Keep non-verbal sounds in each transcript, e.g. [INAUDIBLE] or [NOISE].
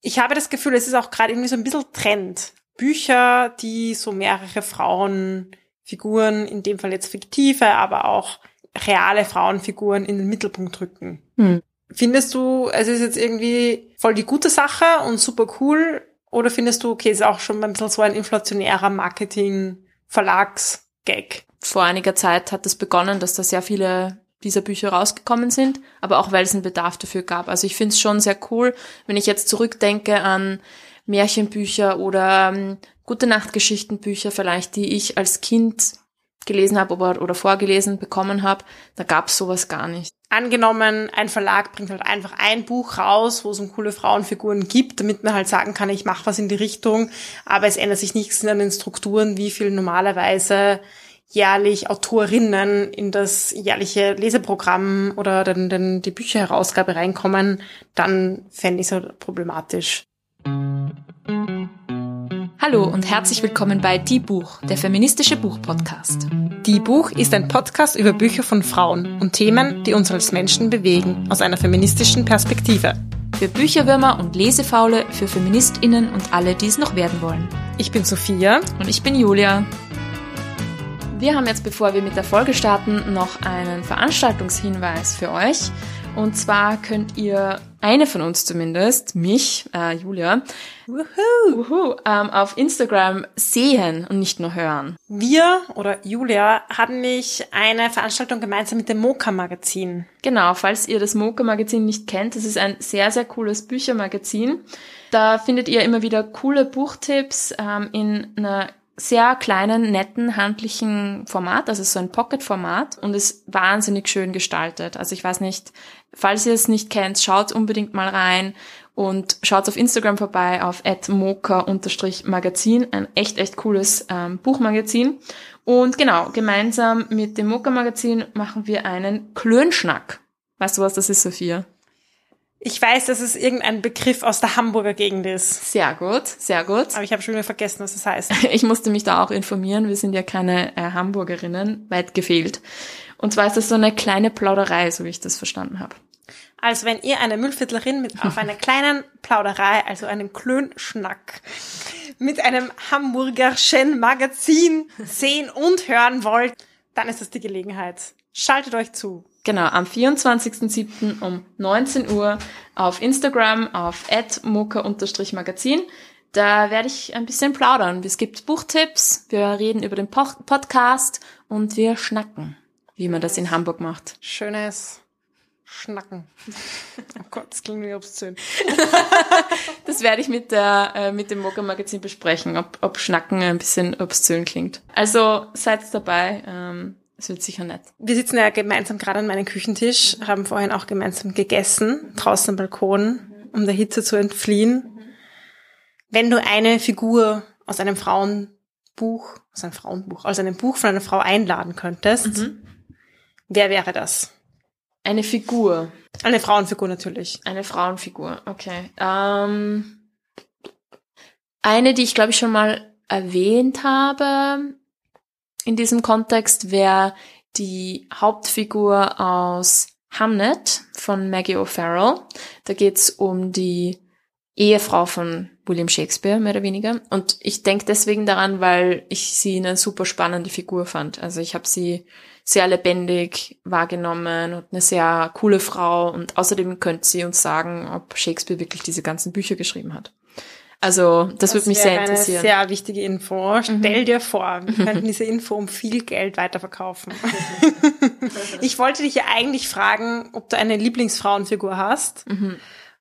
Ich habe das Gefühl, es ist auch gerade irgendwie so ein bisschen Trend. Bücher, die so mehrere Frauenfiguren, in dem Fall jetzt fiktive, aber auch reale Frauenfiguren in den Mittelpunkt rücken. Hm. Findest du, es ist jetzt irgendwie voll die gute Sache und super cool? Oder findest du, okay, es ist auch schon ein bisschen so ein inflationärer Marketing-Verlags-Gag? Vor einiger Zeit hat es begonnen, dass da sehr viele dieser Bücher rausgekommen sind, aber auch weil es einen Bedarf dafür gab. Also ich finde es schon sehr cool, wenn ich jetzt zurückdenke an Märchenbücher oder ähm, gute Nachtgeschichtenbücher vielleicht, die ich als Kind gelesen habe oder, oder vorgelesen bekommen habe, da gab es sowas gar nicht. Angenommen, ein Verlag bringt halt einfach ein Buch raus, wo es um coole Frauenfiguren gibt, damit man halt sagen kann, ich mache was in die Richtung, aber es ändert sich nichts an den Strukturen, wie viel normalerweise jährlich Autorinnen in das jährliche Leseprogramm oder dann, dann die Bücherherausgabe reinkommen, dann fände ich es halt problematisch. Hallo und herzlich willkommen bei Die Buch, der feministische Buchpodcast. Die Buch ist ein Podcast über Bücher von Frauen und Themen, die uns als Menschen bewegen, aus einer feministischen Perspektive. Für Bücherwürmer und Lesefaule, für FeministInnen und alle, die es noch werden wollen. Ich bin Sophia. Und ich bin Julia. Wir haben jetzt, bevor wir mit der Folge starten, noch einen Veranstaltungshinweis für euch. Und zwar könnt ihr eine von uns zumindest, mich, äh, Julia, wuhu, wuhu, ähm, auf Instagram sehen und nicht nur hören. Wir oder Julia hatten nicht eine Veranstaltung gemeinsam mit dem Moka Magazin. Genau, falls ihr das Moka Magazin nicht kennt, das ist ein sehr, sehr cooles Büchermagazin. Da findet ihr immer wieder coole Buchtipps ähm, in einer sehr kleinen, netten, handlichen Format, also so ein Pocket-Format und ist wahnsinnig schön gestaltet. Also ich weiß nicht, falls ihr es nicht kennt, schaut unbedingt mal rein und schaut auf Instagram vorbei auf moka-magazin, ein echt, echt cooles ähm, Buchmagazin. Und genau, gemeinsam mit dem Moka-Magazin machen wir einen Klönschnack. Weißt du, was das ist, Sophia? Ich weiß, dass es irgendein Begriff aus der Hamburger Gegend ist. Sehr gut, sehr gut. Aber ich habe schon wieder vergessen, was das heißt. [LAUGHS] Ich musste mich da auch informieren. Wir sind ja keine äh, Hamburgerinnen, weit gefehlt. Und zwar ist das so eine kleine Plauderei, so wie ich das verstanden habe. Also wenn ihr eine Müllviertlerin mit auf einer kleinen Plauderei, also einem Klönschnack, mit einem Hamburgerschen Magazin sehen und hören wollt, dann ist das die Gelegenheit. Schaltet euch zu. Genau, am 24.07. um 19 Uhr auf Instagram auf moka-magazin. Da werde ich ein bisschen plaudern. Es gibt Buchtipps, wir reden über den Podcast und wir schnacken, wie man das in Hamburg macht. Schönes Schnacken. Oh Gott, das klingt wie obszön. [LAUGHS] das werde ich mit, der, äh, mit dem Moka-Magazin besprechen, ob, ob Schnacken ein bisschen obszön klingt. Also seid dabei. Ähm, es wird sicher nett. Wir sitzen ja gemeinsam gerade an meinem Küchentisch, haben vorhin auch gemeinsam gegessen, draußen am Balkon, um der Hitze zu entfliehen. Wenn du eine Figur aus einem Frauenbuch, aus einem Frauenbuch, aus einem Buch von einer Frau einladen könntest, mhm. wer wäre das? Eine Figur. Eine Frauenfigur natürlich. Eine Frauenfigur, okay. Ähm, eine, die ich glaube ich schon mal erwähnt habe, in diesem Kontext wäre die Hauptfigur aus Hamnet von Maggie O'Farrell. Da geht's um die Ehefrau von William Shakespeare, mehr oder weniger. Und ich denke deswegen daran, weil ich sie eine super spannende Figur fand. Also ich habe sie sehr lebendig wahrgenommen und eine sehr coole Frau. Und außerdem könnte sie uns sagen, ob Shakespeare wirklich diese ganzen Bücher geschrieben hat. Also das, das würde mich sehr interessieren. Eine sehr wichtige Info. Stell mhm. dir vor, wir könnten diese Info um viel Geld weiterverkaufen. [LAUGHS] ich wollte dich ja eigentlich fragen, ob du eine Lieblingsfrauenfigur hast. Mhm.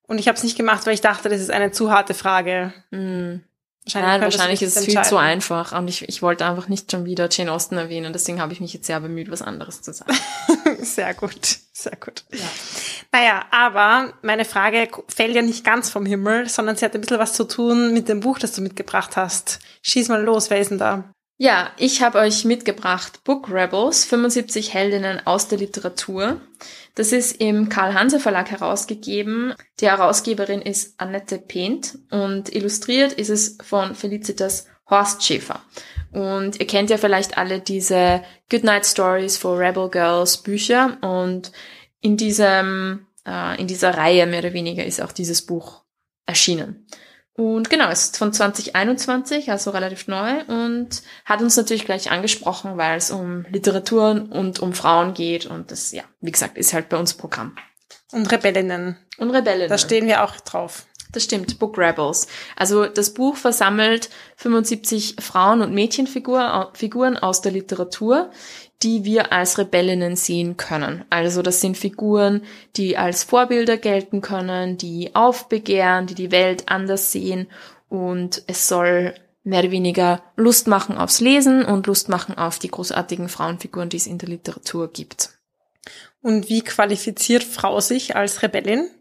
Und ich habe es nicht gemacht, weil ich dachte, das ist eine zu harte Frage. Mhm. Wahrscheinlich, Nein, wahrscheinlich ist es viel zu einfach und ich, ich wollte einfach nicht schon wieder Jane Austen erwähnen, deswegen habe ich mich jetzt sehr bemüht, was anderes zu sagen. [LAUGHS] sehr gut, sehr gut. Ja. Naja, aber meine Frage fällt ja nicht ganz vom Himmel, sondern sie hat ein bisschen was zu tun mit dem Buch, das du mitgebracht hast. Schieß mal los, wer ist denn da? Ja, ich habe euch mitgebracht Book Rebels, 75 Heldinnen aus der Literatur. Das ist im Karl-Hanse Verlag herausgegeben. Die Herausgeberin ist Annette Pent und illustriert ist es von Felicitas Horst Schäfer. Und ihr kennt ja vielleicht alle diese Goodnight Stories for Rebel Girls Bücher und in diesem, äh, in dieser Reihe mehr oder weniger ist auch dieses Buch erschienen. Und genau, ist von 2021, also relativ neu und hat uns natürlich gleich angesprochen, weil es um Literatur und um Frauen geht und das, ja, wie gesagt, ist halt bei uns Programm. Und Rebellinnen. Und Rebellinnen. Da stehen wir auch drauf. Das stimmt, Book Rebels. Also das Buch versammelt 75 Frauen- und Mädchenfiguren aus der Literatur, die wir als Rebellinnen sehen können. Also das sind Figuren, die als Vorbilder gelten können, die aufbegehren, die die Welt anders sehen und es soll mehr oder weniger Lust machen aufs Lesen und Lust machen auf die großartigen Frauenfiguren, die es in der Literatur gibt. Und wie qualifiziert Frau sich als Rebellin?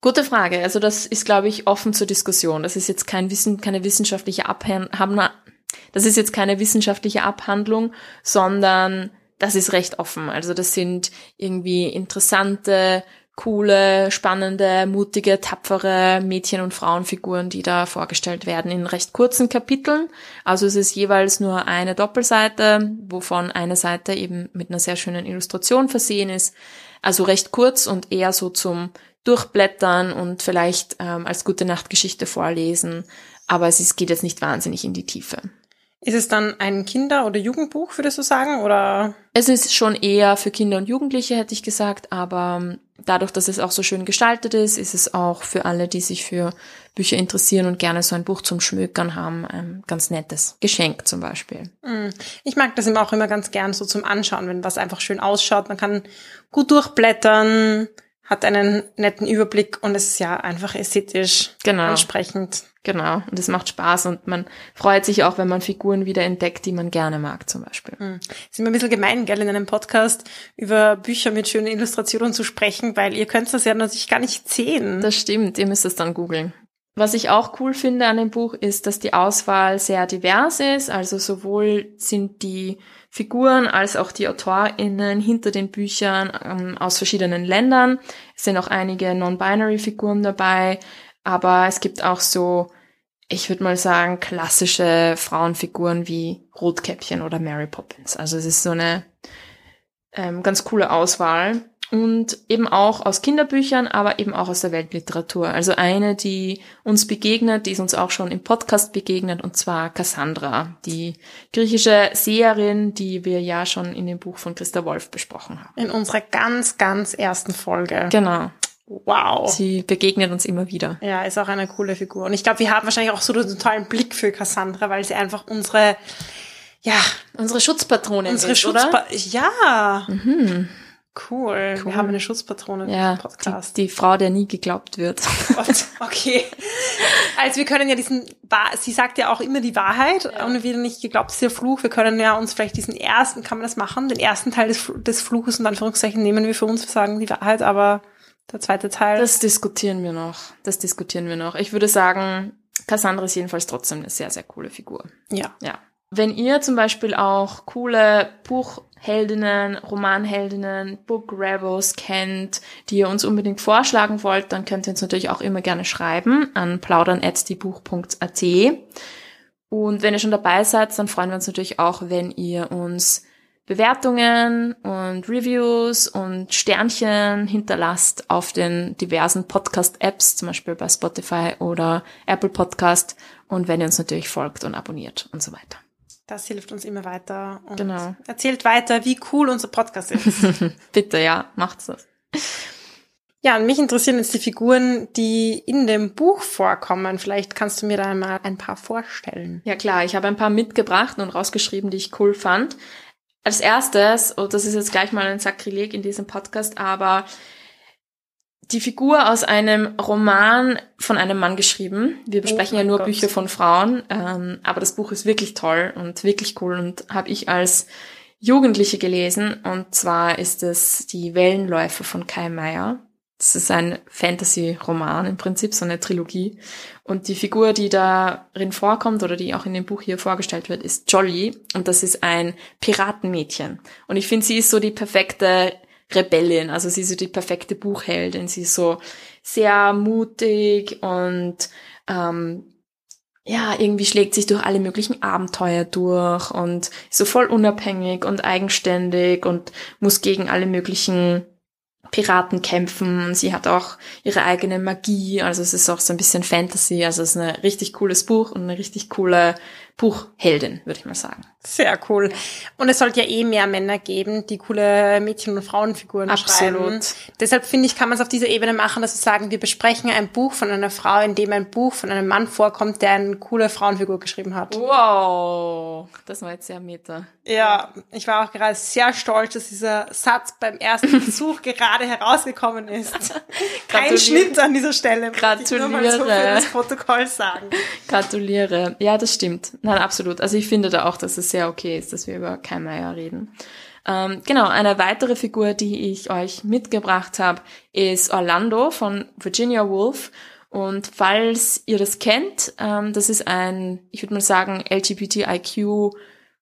Gute Frage. Also das ist, glaube ich, offen zur Diskussion. Das ist jetzt kein Wissen, keine wissenschaftliche Abhandlung, das ist jetzt keine wissenschaftliche Abhandlung, sondern das ist recht offen. Also das sind irgendwie interessante, coole, spannende, mutige, tapfere Mädchen- und Frauenfiguren, die da vorgestellt werden in recht kurzen Kapiteln. Also es ist jeweils nur eine Doppelseite, wovon eine Seite eben mit einer sehr schönen Illustration versehen ist. Also recht kurz und eher so zum Durchblättern und vielleicht ähm, als gute Nachtgeschichte vorlesen. Aber es ist, geht jetzt nicht wahnsinnig in die Tiefe. Ist es dann ein Kinder- oder Jugendbuch, würdest du sagen, oder? Es ist schon eher für Kinder und Jugendliche, hätte ich gesagt, aber ähm, dadurch, dass es auch so schön gestaltet ist, ist es auch für alle, die sich für Bücher interessieren und gerne so ein Buch zum Schmökern haben, ein ganz nettes Geschenk zum Beispiel. Mm. Ich mag das immer auch immer ganz gern so zum Anschauen, wenn was einfach schön ausschaut. Man kann gut durchblättern, hat einen netten Überblick und es ist ja einfach ästhetisch genau. ansprechend. Genau, und es macht Spaß und man freut sich auch, wenn man Figuren wieder entdeckt, die man gerne mag zum Beispiel. Hm. Ist immer ein bisschen gemein, gell, in einem Podcast über Bücher mit schönen Illustrationen zu sprechen, weil ihr könnt das ja natürlich gar nicht sehen. Das stimmt, ihr müsst es dann googeln. Was ich auch cool finde an dem Buch ist, dass die Auswahl sehr divers ist. Also sowohl sind die Figuren als auch die AutorInnen hinter den Büchern ähm, aus verschiedenen Ländern. Es sind auch einige Non-Binary-Figuren dabei, aber es gibt auch so, ich würde mal sagen, klassische Frauenfiguren wie Rotkäppchen oder Mary Poppins. Also es ist so eine ähm, ganz coole Auswahl und eben auch aus Kinderbüchern, aber eben auch aus der Weltliteratur. Also eine, die uns begegnet, die ist uns auch schon im Podcast begegnet, und zwar Cassandra, die griechische Seherin, die wir ja schon in dem Buch von Christa Wolf besprochen haben. In unserer ganz, ganz ersten Folge. Genau. Wow. Sie begegnet uns immer wieder. Ja, ist auch eine coole Figur. Und ich glaube, wir haben wahrscheinlich auch so einen totalen Blick für Cassandra, weil sie einfach unsere, ja, unsere Schutzpatronin unsere ist, Schutzpa oder? Ja. Mhm. Cool. Cool. Wir haben eine Schutzpatronin Ja, Podcast. die, die Frau, der nie geglaubt wird. [LAUGHS] Gott, okay. Also wir können ja diesen, sie sagt ja auch immer die Wahrheit und wir nicht geglaubt, ist ihr Fluch. Wir können ja uns vielleicht diesen ersten, kann man das machen? Den ersten Teil des, des Fluches und Anführungszeichen nehmen wir für uns, wir sagen die Wahrheit, aber der zweite Teil. Das diskutieren wir noch. Das diskutieren wir noch. Ich würde sagen, Cassandra ist jedenfalls trotzdem eine sehr, sehr coole Figur. ja. Ja. Wenn ihr zum Beispiel auch coole Buchheldinnen, Romanheldinnen, Book Rebels kennt, die ihr uns unbedingt vorschlagen wollt, dann könnt ihr uns natürlich auch immer gerne schreiben an plaudern.diebuch.at. Und wenn ihr schon dabei seid, dann freuen wir uns natürlich auch, wenn ihr uns Bewertungen und Reviews und Sternchen hinterlasst auf den diversen Podcast-Apps, zum Beispiel bei Spotify oder Apple Podcast und wenn ihr uns natürlich folgt und abonniert und so weiter. Das hilft uns immer weiter und Genau. erzählt weiter, wie cool unser Podcast ist. [LAUGHS] Bitte, ja, macht's das. ja, und mich interessieren jetzt die Figuren, die in dem Buch vorkommen. Vielleicht kannst du mir da mal ein paar vorstellen. Ja klar, ich habe ein paar mitgebracht und rausgeschrieben, die ich cool fand. Als erstes, und das ist jetzt gleich mal ein Sakrileg in diesem Podcast, aber die Figur aus einem Roman von einem Mann geschrieben. Wir besprechen ja mein nur Gott. Bücher von Frauen, ähm, aber das Buch ist wirklich toll und wirklich cool und habe ich als Jugendliche gelesen. Und zwar ist es Die Wellenläufe von Kai Meier. Das ist ein Fantasy-Roman im Prinzip, so eine Trilogie. Und die Figur, die darin vorkommt oder die auch in dem Buch hier vorgestellt wird, ist Jolly. Und das ist ein Piratenmädchen. Und ich finde, sie ist so die perfekte Rebellin. Also sie ist so die perfekte Buchheldin. Sie ist so sehr mutig und ähm, ja, irgendwie schlägt sich durch alle möglichen Abenteuer durch und ist so voll unabhängig und eigenständig und muss gegen alle möglichen Piraten kämpfen. Sie hat auch ihre eigene Magie, also es ist auch so ein bisschen Fantasy. Also es ist ein richtig cooles Buch und eine richtig coole Buchheldin, würde ich mal sagen. Sehr cool. Und es sollte ja eh mehr Männer geben, die coole Mädchen- und Frauenfiguren Absolut. schreiben. Deshalb finde ich, kann man es auf dieser Ebene machen, dass wir sagen, wir besprechen ein Buch von einer Frau, in dem ein Buch von einem Mann vorkommt, der eine coole Frauenfigur geschrieben hat. Wow, das war jetzt sehr meta. Ja, ich war auch gerade sehr stolz, dass dieser Satz beim ersten [LAUGHS] Versuch gerade herausgekommen ist. [LAUGHS] Kein Schnitt an dieser Stelle. Gratuliere. Ich nur mal so für das Protokoll sagen. Gratuliere. Ja, das stimmt. Nein, absolut. Also ich finde da auch, dass es sehr okay ist, dass wir über Kai Meier reden. Ähm, genau, eine weitere Figur, die ich euch mitgebracht habe, ist Orlando von Virginia Woolf. Und falls ihr das kennt, ähm, das ist ein, ich würde mal sagen, LGBTIQ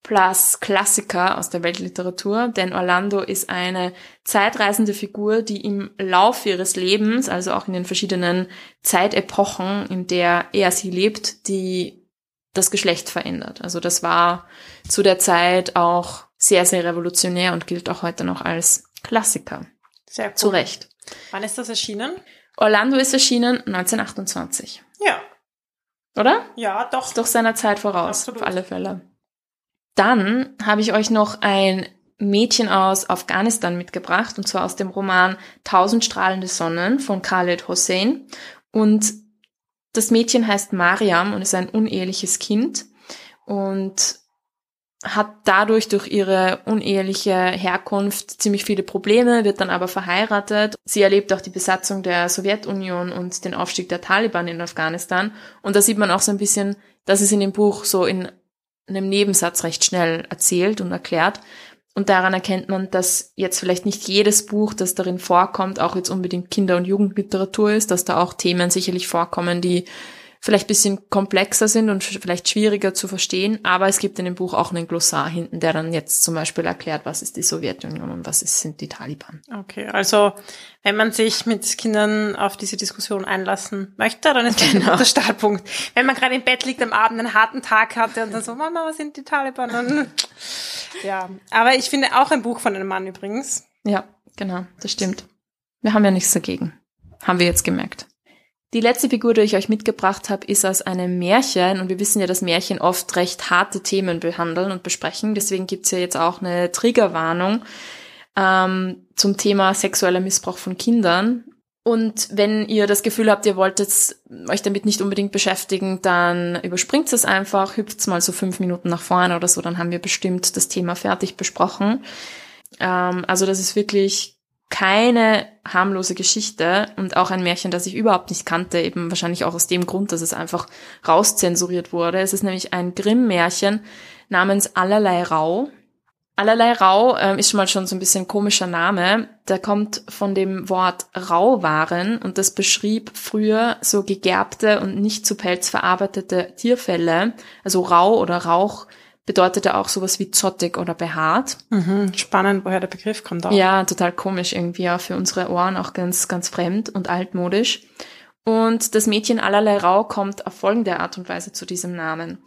plus Klassiker aus der Weltliteratur, denn Orlando ist eine zeitreisende Figur, die im Laufe ihres Lebens, also auch in den verschiedenen Zeitepochen, in der er sie lebt, die das Geschlecht verändert. Also das war zu der Zeit auch sehr, sehr revolutionär und gilt auch heute noch als Klassiker. Sehr cool. Zu Recht. Wann ist das erschienen? Orlando ist erschienen 1928. Ja. Oder? Ja, doch. Ist doch seiner Zeit voraus, Absolut. auf alle Fälle. Dann habe ich euch noch ein Mädchen aus Afghanistan mitgebracht, und zwar aus dem Roman Tausend strahlende Sonnen von Khaled Hossein. Und das Mädchen heißt Mariam und ist ein uneheliches Kind und hat dadurch durch ihre uneheliche Herkunft ziemlich viele Probleme, wird dann aber verheiratet. Sie erlebt auch die Besatzung der Sowjetunion und den Aufstieg der Taliban in Afghanistan. Und da sieht man auch so ein bisschen, dass es in dem Buch so in einem Nebensatz recht schnell erzählt und erklärt. Und daran erkennt man, dass jetzt vielleicht nicht jedes Buch, das darin vorkommt, auch jetzt unbedingt Kinder- und Jugendliteratur ist, dass da auch Themen sicherlich vorkommen, die vielleicht bisschen komplexer sind und vielleicht schwieriger zu verstehen, aber es gibt in dem Buch auch einen Glossar hinten, der dann jetzt zum Beispiel erklärt, was ist die Sowjetunion und was ist, sind die Taliban. Okay, also wenn man sich mit Kindern auf diese Diskussion einlassen möchte, dann ist das genau. guter Startpunkt. Wenn man gerade im Bett liegt am Abend, einen harten Tag hatte und dann so, Mama, was sind die Taliban? Dann, [LAUGHS] ja, aber ich finde auch ein Buch von einem Mann übrigens. Ja, genau, das stimmt. Wir haben ja nichts dagegen. Haben wir jetzt gemerkt. Die letzte Figur, die ich euch mitgebracht habe, ist aus einem Märchen. Und wir wissen ja, dass Märchen oft recht harte Themen behandeln und besprechen. Deswegen gibt's ja jetzt auch eine Triggerwarnung ähm, zum Thema sexueller Missbrauch von Kindern. Und wenn ihr das Gefühl habt, ihr wollt jetzt euch damit nicht unbedingt beschäftigen, dann überspringt es einfach, hüpft mal so fünf Minuten nach vorne oder so, dann haben wir bestimmt das Thema fertig besprochen. Ähm, also das ist wirklich keine harmlose Geschichte und auch ein Märchen, das ich überhaupt nicht kannte, eben wahrscheinlich auch aus dem Grund, dass es einfach rauszensuriert wurde. Es ist nämlich ein Grimm-Märchen namens Allerlei Rau. Allerlei Rau ähm, ist schon mal schon so ein bisschen komischer Name. Der kommt von dem Wort Rauwaren und das beschrieb früher so gegerbte und nicht zu Pelz verarbeitete Tierfälle, also Rau oder Rauch bedeutete auch sowas wie zottig oder behaart. Mhm, spannend, woher der Begriff kommt auch. Ja, total komisch irgendwie, ja, für unsere Ohren auch ganz, ganz fremd und altmodisch. Und das Mädchen allerlei Rau kommt auf folgende Art und Weise zu diesem Namen.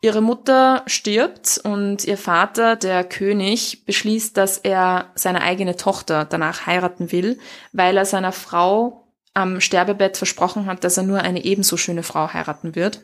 Ihre Mutter stirbt und ihr Vater, der König, beschließt, dass er seine eigene Tochter danach heiraten will, weil er seiner Frau am Sterbebett versprochen hat, dass er nur eine ebenso schöne Frau heiraten wird.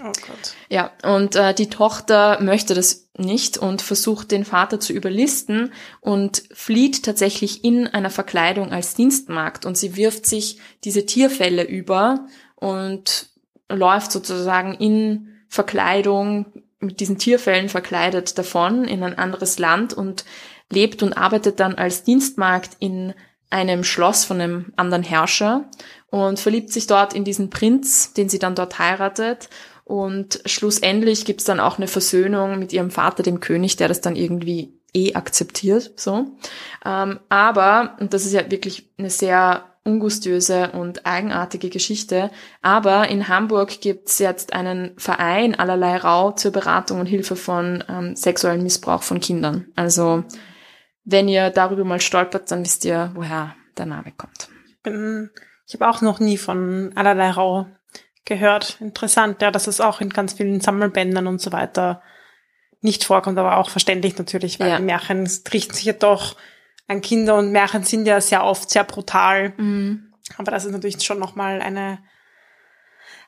Oh Gott. Ja, und äh, die Tochter möchte das nicht und versucht den Vater zu überlisten und flieht tatsächlich in einer Verkleidung als Dienstmagd und sie wirft sich diese Tierfälle über und läuft sozusagen in Verkleidung mit diesen Tierfällen verkleidet davon in ein anderes Land und lebt und arbeitet dann als Dienstmagd in einem Schloss von einem anderen Herrscher und verliebt sich dort in diesen Prinz, den sie dann dort heiratet und schlussendlich gibt's dann auch eine Versöhnung mit ihrem Vater, dem König, der das dann irgendwie eh akzeptiert. So. Ähm, aber, und das ist ja wirklich eine sehr ungustiöse und eigenartige Geschichte, aber in Hamburg gibt's jetzt einen Verein allerlei Rau zur Beratung und Hilfe von ähm, sexuellem Missbrauch von Kindern. Also wenn ihr darüber mal stolpert, dann wisst ihr, woher der Name kommt. Ich habe auch noch nie von allerlei Rau gehört. Interessant, ja, dass es auch in ganz vielen Sammelbändern und so weiter nicht vorkommt, aber auch verständlich natürlich, weil ja. die Märchen richten sich ja doch an Kinder und Märchen sind ja sehr oft sehr brutal. Mhm. Aber das ist natürlich schon nochmal eine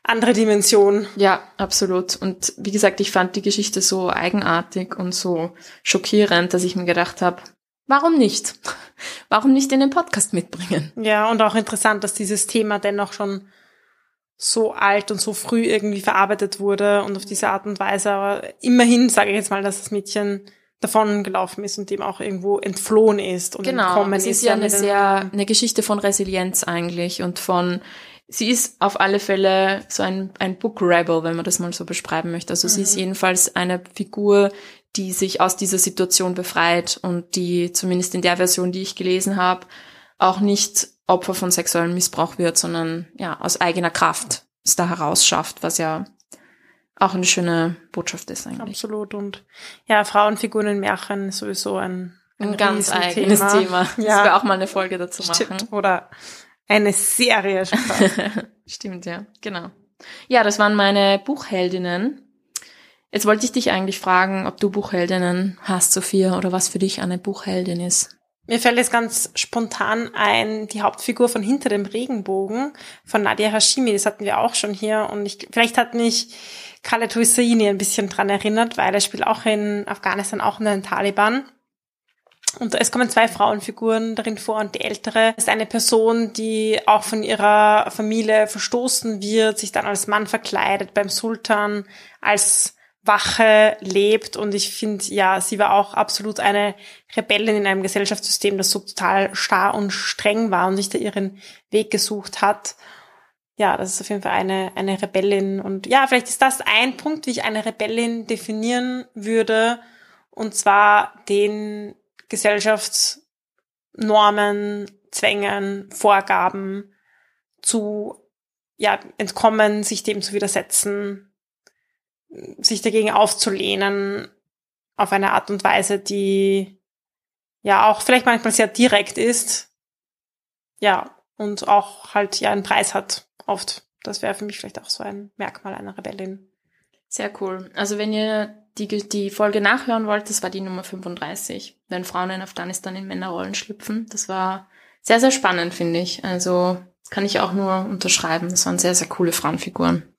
andere Dimension. Ja, absolut. Und wie gesagt, ich fand die Geschichte so eigenartig und so schockierend, dass ich mir gedacht habe, warum nicht? [LAUGHS] Warum nicht in den Podcast mitbringen? Ja, und auch interessant, dass dieses Thema dennoch schon so alt und so früh irgendwie verarbeitet wurde und auf diese Art und Weise. Aber immerhin sage ich jetzt mal, dass das Mädchen davon gelaufen ist und dem auch irgendwo entflohen ist und genau, entkommen es ist ist. ja eine sehr eine Geschichte von Resilienz eigentlich und von sie ist auf alle Fälle so ein ein Book Rebel, wenn man das mal so beschreiben möchte. Also sie ist jedenfalls eine Figur, die sich aus dieser Situation befreit und die zumindest in der Version, die ich gelesen habe, auch nicht Opfer von sexuellem Missbrauch wird, sondern ja aus eigener Kraft es da herausschafft, was ja auch eine schöne Botschaft ist eigentlich. Absolut. Und ja, Frauenfiguren in Märchen ist sowieso ein, Ein ganz Riesenthema. eigenes Thema. Das Ja. wir auch mal eine Folge dazu machen. Stimmt. Oder eine Serie. [LAUGHS] Stimmt, ja, genau. Ja, das waren meine Buchheldinnen. Jetzt wollte ich dich eigentlich fragen, ob du Buchheldinnen hast, Sophia, oder was für dich eine Buchheldin ist. Mir fällt jetzt ganz spontan ein, die Hauptfigur von Hinter dem Regenbogen von Nadia Hashimi, das hatten wir auch schon hier und ich, vielleicht hat mich Khaled Husseini ein bisschen dran erinnert, weil er spielt auch in Afghanistan, auch in den Taliban. Und es kommen zwei Frauenfiguren darin vor und die ältere ist eine Person, die auch von ihrer Familie verstoßen wird, sich dann als Mann verkleidet, beim Sultan als Wache lebt. Und ich finde, ja, sie war auch absolut eine Rebellin in einem Gesellschaftssystem, das so total starr und streng war und sich da ihren Weg gesucht hat. Ja, das ist auf jeden Fall eine, eine Rebellin. Und ja, vielleicht ist das ein Punkt, wie ich eine Rebellin definieren würde. Und zwar den Gesellschaftsnormen, Zwängen, Vorgaben zu ja, entkommen, sich dem zu widersetzen, sich dagegen aufzulehnen, auf eine Art und Weise, die ja auch vielleicht manchmal sehr direkt ist. Ja, und auch halt ja einen Preis hat, oft. Das wäre für mich vielleicht auch so ein Merkmal einer Rebellin. Sehr cool. Also wenn ihr die, die Folge nachhören wollt, das war die Nummer 35, wenn Frauen in Afghanistan in Männerrollen schlüpfen. Das war sehr, sehr spannend, finde ich. Also kann ich auch nur unterschreiben. Das waren sehr, sehr coole Frauenfiguren.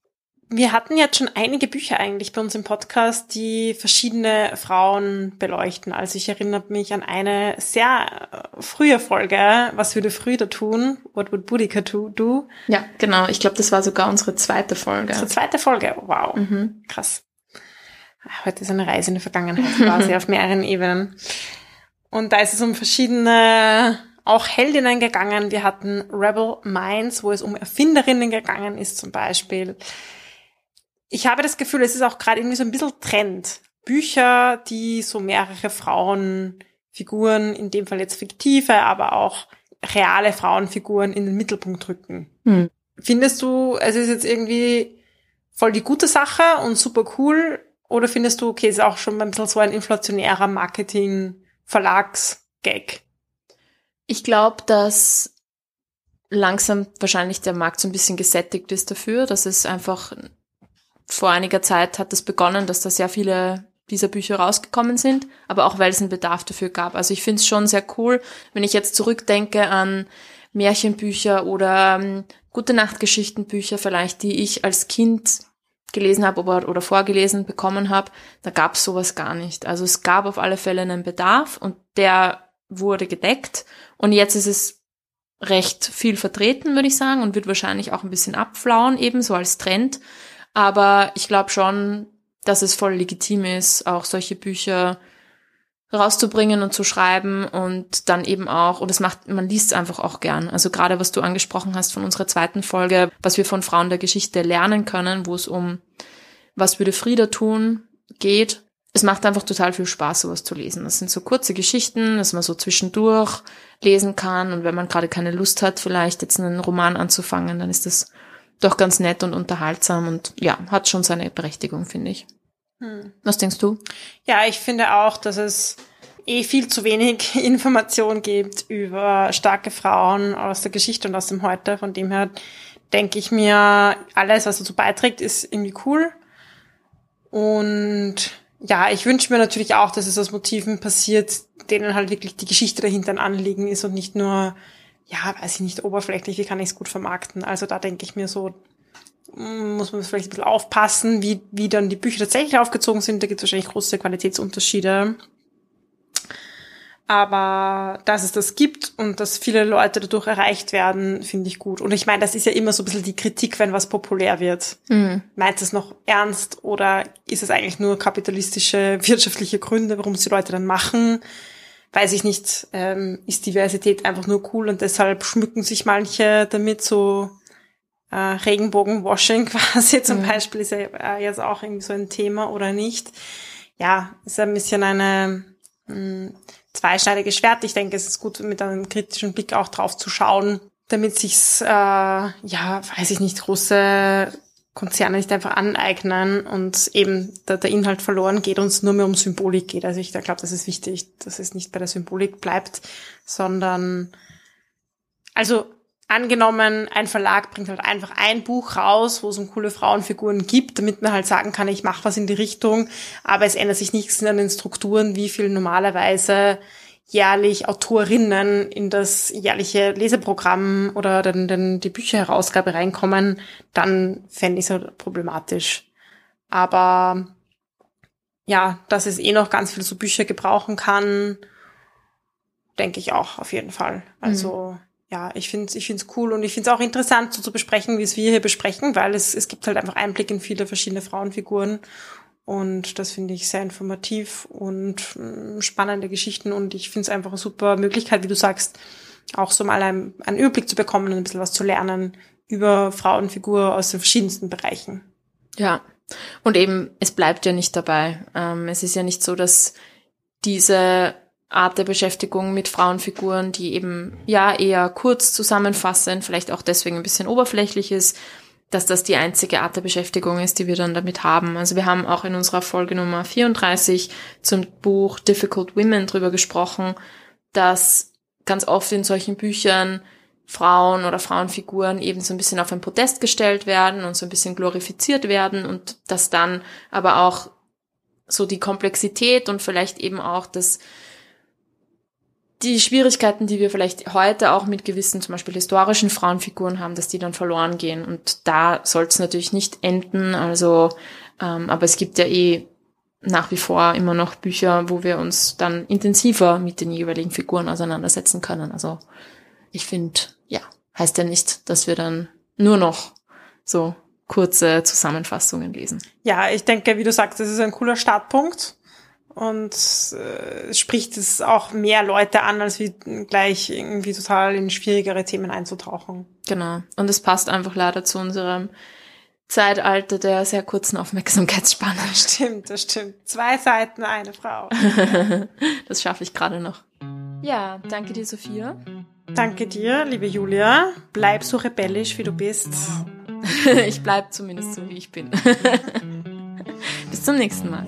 Wir hatten jetzt schon einige Bücher eigentlich bei uns im Podcast, die verschiedene Frauen beleuchten. Also ich erinnere mich an eine sehr äh, frühe Folge, Was würde Früder tun? What would Boudica do? do? Ja, genau. Ich glaube, das war sogar unsere zweite Folge. Unsere zweite Folge. Wow. Mhm. Krass. Heute ist eine Reise in die Vergangenheit quasi [LAUGHS] auf mehreren Ebenen. Und da ist es um verschiedene auch Heldinnen gegangen. Wir hatten Rebel Minds, wo es um Erfinderinnen gegangen ist zum Beispiel. Ich habe das Gefühl, es ist auch gerade irgendwie so ein bisschen Trend. Bücher, die so mehrere Frauenfiguren, in dem Fall jetzt fiktive, aber auch reale Frauenfiguren in den Mittelpunkt rücken. Hm. Findest du, es ist jetzt irgendwie voll die gute Sache und super cool? Oder findest du, okay, es ist auch schon ein bisschen so ein inflationärer Marketing-Verlags-Gag? Ich glaube, dass langsam wahrscheinlich der Markt so ein bisschen gesättigt ist dafür, dass es einfach vor einiger Zeit hat es begonnen, dass da sehr viele dieser Bücher rausgekommen sind, aber auch weil es einen Bedarf dafür gab. Also ich finde es schon sehr cool, wenn ich jetzt zurückdenke an Märchenbücher oder ähm, gute Nachtgeschichtenbücher vielleicht, die ich als Kind gelesen habe oder, oder vorgelesen bekommen habe, da gab es sowas gar nicht. Also es gab auf alle Fälle einen Bedarf und der wurde gedeckt und jetzt ist es recht viel vertreten, würde ich sagen, und wird wahrscheinlich auch ein bisschen abflauen, eben so als Trend. Aber ich glaube schon, dass es voll legitim ist, auch solche Bücher rauszubringen und zu schreiben und dann eben auch, und es macht, man liest es einfach auch gern. Also gerade was du angesprochen hast von unserer zweiten Folge, was wir von Frauen der Geschichte lernen können, wo es um was würde Frieda tun geht. Es macht einfach total viel Spaß, sowas zu lesen. Das sind so kurze Geschichten, dass man so zwischendurch lesen kann und wenn man gerade keine Lust hat, vielleicht jetzt einen Roman anzufangen, dann ist das doch ganz nett und unterhaltsam und ja, hat schon seine Berechtigung, finde ich. Hm. Was denkst du? Ja, ich finde auch, dass es eh viel zu wenig [LAUGHS] Information gibt über starke Frauen aus der Geschichte und aus dem Heute. Von dem her denke ich mir, alles, was dazu beiträgt, ist irgendwie cool. Und ja, ich wünsche mir natürlich auch, dass es aus Motiven passiert, denen halt wirklich die Geschichte dahinter ein Anliegen ist und nicht nur, ja, weiß ich nicht, oberflächlich, wie kann ich es gut vermarkten. Also da denke ich mir so, mm, muss man vielleicht ein bisschen aufpassen, wie, wie dann die Bücher tatsächlich aufgezogen sind. Da gibt es wahrscheinlich große Qualitätsunterschiede. Aber dass es das gibt und dass viele Leute dadurch erreicht werden, finde ich gut. Und ich meine, das ist ja immer so ein bisschen die Kritik, wenn was populär wird. Mhm. Meint es noch ernst oder ist es eigentlich nur kapitalistische, wirtschaftliche Gründe, warum es die Leute dann machen? Weiß ich nicht. Ähm, ist Diversität einfach nur cool und deshalb schmücken sich manche damit so äh, Regenbogenwashing [LAUGHS] quasi zum mhm. Beispiel ist ja äh, jetzt auch irgendwie so ein Thema oder nicht. Ja, ist ein bisschen eine mh, hm, zweischneidiges Schwert. Ich denke, es ist gut, mit einem kritischen Blick auch drauf zu schauen, damit sich's, äh, ja, weiß ich nicht, große Konzerne nicht einfach aneignen und eben der, der Inhalt verloren geht und es nur mehr um Symbolik geht. Also ich glaube, das ist wichtig, dass es nicht bei der Symbolik bleibt, sondern also angenommen, ein Verlag bringt halt einfach ein Buch raus, wo es um coole Frauenfiguren gibt, damit man halt sagen kann, ich mache was in die Richtung, aber es ändert sich nichts an den Strukturen, wie viel normalerweise jährlich Autorinnen in das jährliche Leseprogramm oder dann, dann die Bücherherausgabe reinkommen, dann fände ich es halt problematisch. Aber ja, dass es eh noch ganz viel so Bücher gebrauchen kann, denke ich auch auf jeden Fall. Also mhm ja, ich finde ich finde es cool und ich finde es auch interessant, so zu besprechen, wie es wir hier besprechen, weil es, es gibt halt einfach Einblick in viele verschiedene Frauenfiguren und das finde ich sehr informativ und äh, spannende Geschichten und ich finde es einfach eine super Möglichkeit, wie du sagst, auch so mal einen, einen Überblick zu bekommen und ein bisschen was zu lernen über Frauenfigur aus den verschiedensten Bereichen. Ja, und eben, es bleibt ja nicht dabei. Ähm, es ist ja nicht so, dass diese Art der Beschäftigung mit Frauenfiguren, die eben ja eher kurz zusammenfassen, vielleicht auch deswegen ein bisschen oberflächlich ist, dass das die einzige Art der Beschäftigung ist, die wir dann damit haben. Also wir haben auch in unserer Folge Nummer 34 zum Buch Difficult Women drüber gesprochen, dass ganz oft in solchen Büchern Frauen oder Frauenfiguren eben so ein bisschen auf ein Podest gestellt werden und so ein bisschen glorifiziert werden und dass dann aber auch so die Komplexität und vielleicht eben auch das die Schwierigkeiten, die wir vielleicht heute auch mit gewissen, zum Beispiel historischen Frauenfiguren haben, dass die dann verloren gehen. Und da soll es natürlich nicht enden. Also, ähm, aber es gibt ja eh nach wie vor immer noch Bücher, wo wir uns dann intensiver mit den jeweiligen Figuren auseinandersetzen können. Also ich finde, ja, heißt ja nicht, dass wir dann nur noch so kurze Zusammenfassungen lesen. Ja, ich denke, wie du sagst, das ist ein cooler Startpunkt und äh, spricht es auch mehr Leute an, als wie gleich irgendwie total in schwierigere Themen einzutauchen. Genau. Und es passt einfach leider zu unserem Zeitalter der sehr kurzen Aufmerksamkeitsspanne. [LAUGHS] Stimmt, das stimmt. Zwei Seiten, eine Frau. [LAUGHS] das schaffe ich gerade noch. Ja, danke dir, Sophia. Danke dir, liebe Julia. Bleib so rebellisch, wie du bist. [LAUGHS] ich bleib zumindest so, wie ich bin. Bis zum nächsten Mal.